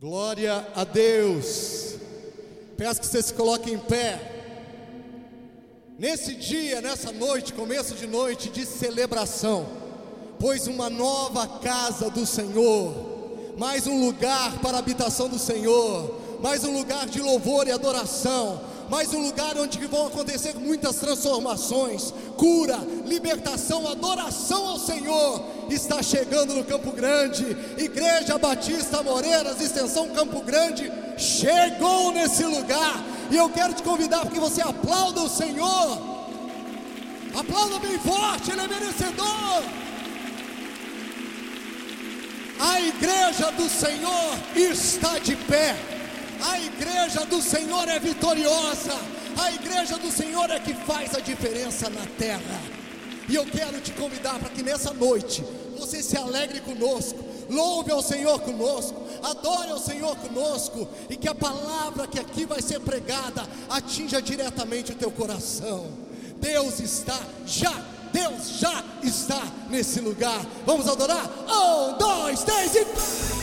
Glória a Deus. Peço que você se coloque em pé. Nesse dia, nessa noite, começo de noite de celebração, pois uma nova casa do Senhor, mais um lugar para a habitação do Senhor, mais um lugar de louvor e adoração, mais um lugar onde vão acontecer muitas transformações, cura, libertação, adoração ao Senhor. Está chegando no Campo Grande, Igreja Batista Moreiras, Extensão Campo Grande, chegou nesse lugar. E eu quero te convidar para que você aplauda o Senhor. Aplauda bem forte, Ele é merecedor. A igreja do Senhor está de pé. A igreja do Senhor é vitoriosa. A igreja do Senhor é que faz a diferença na terra. E eu quero te convidar para que nessa noite você se alegre conosco, louve ao Senhor conosco, adore ao Senhor conosco e que a palavra que aqui vai ser pregada atinja diretamente o teu coração. Deus está já, Deus já está nesse lugar. Vamos adorar? Um, dois, três e.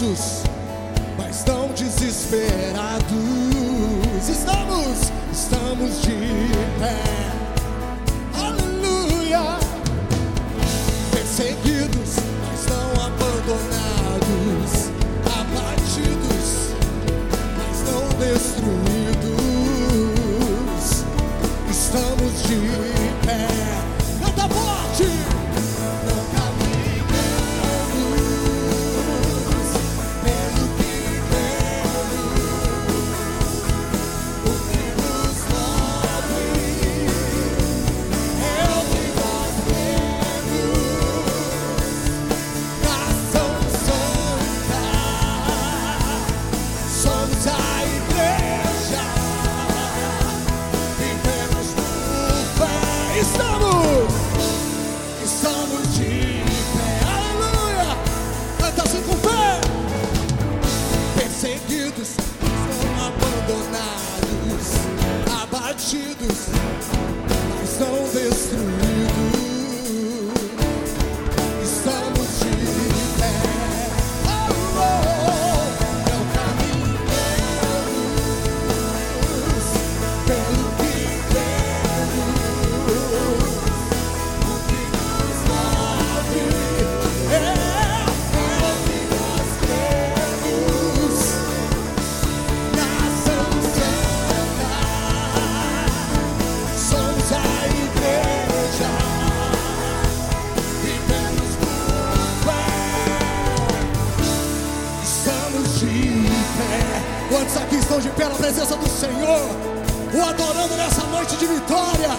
Perplexos, mas não desesperados. Estamos, estamos de pé. Abatidos, pé. Quantos aqui estão de pé na presença do Senhor? O adorando nessa noite de vitória.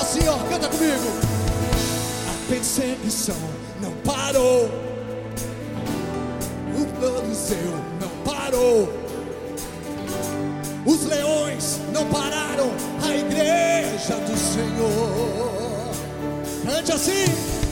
Assim, ó, canta comigo. A perseguição não parou. O Coliseu não parou. Os leões não pararam. A igreja do Senhor. Cante assim.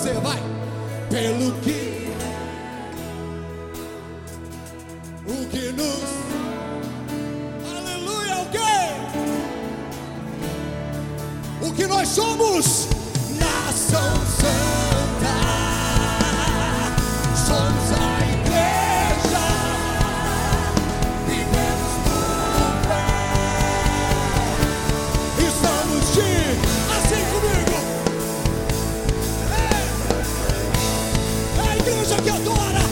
Você, vai. Pelo que o que nos Aleluia, o quê? O que nós somos? Nação Santa. que adora.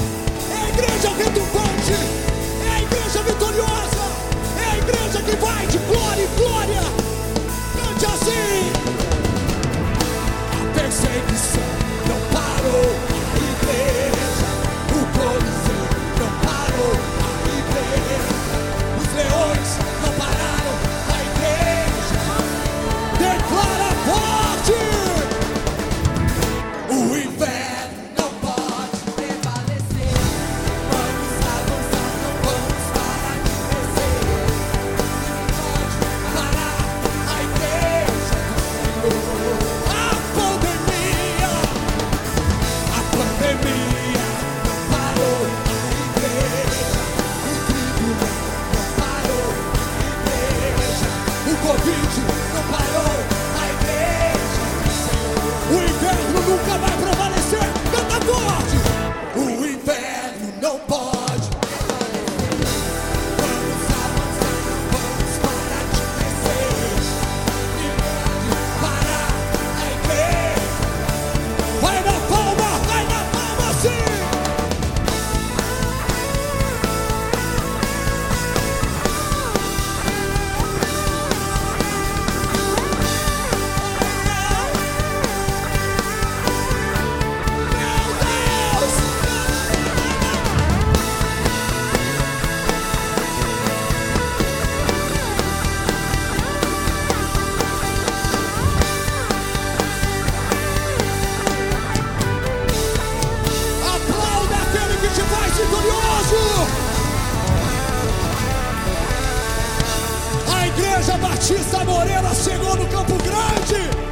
Batista Moreira chegou no Campo Grande.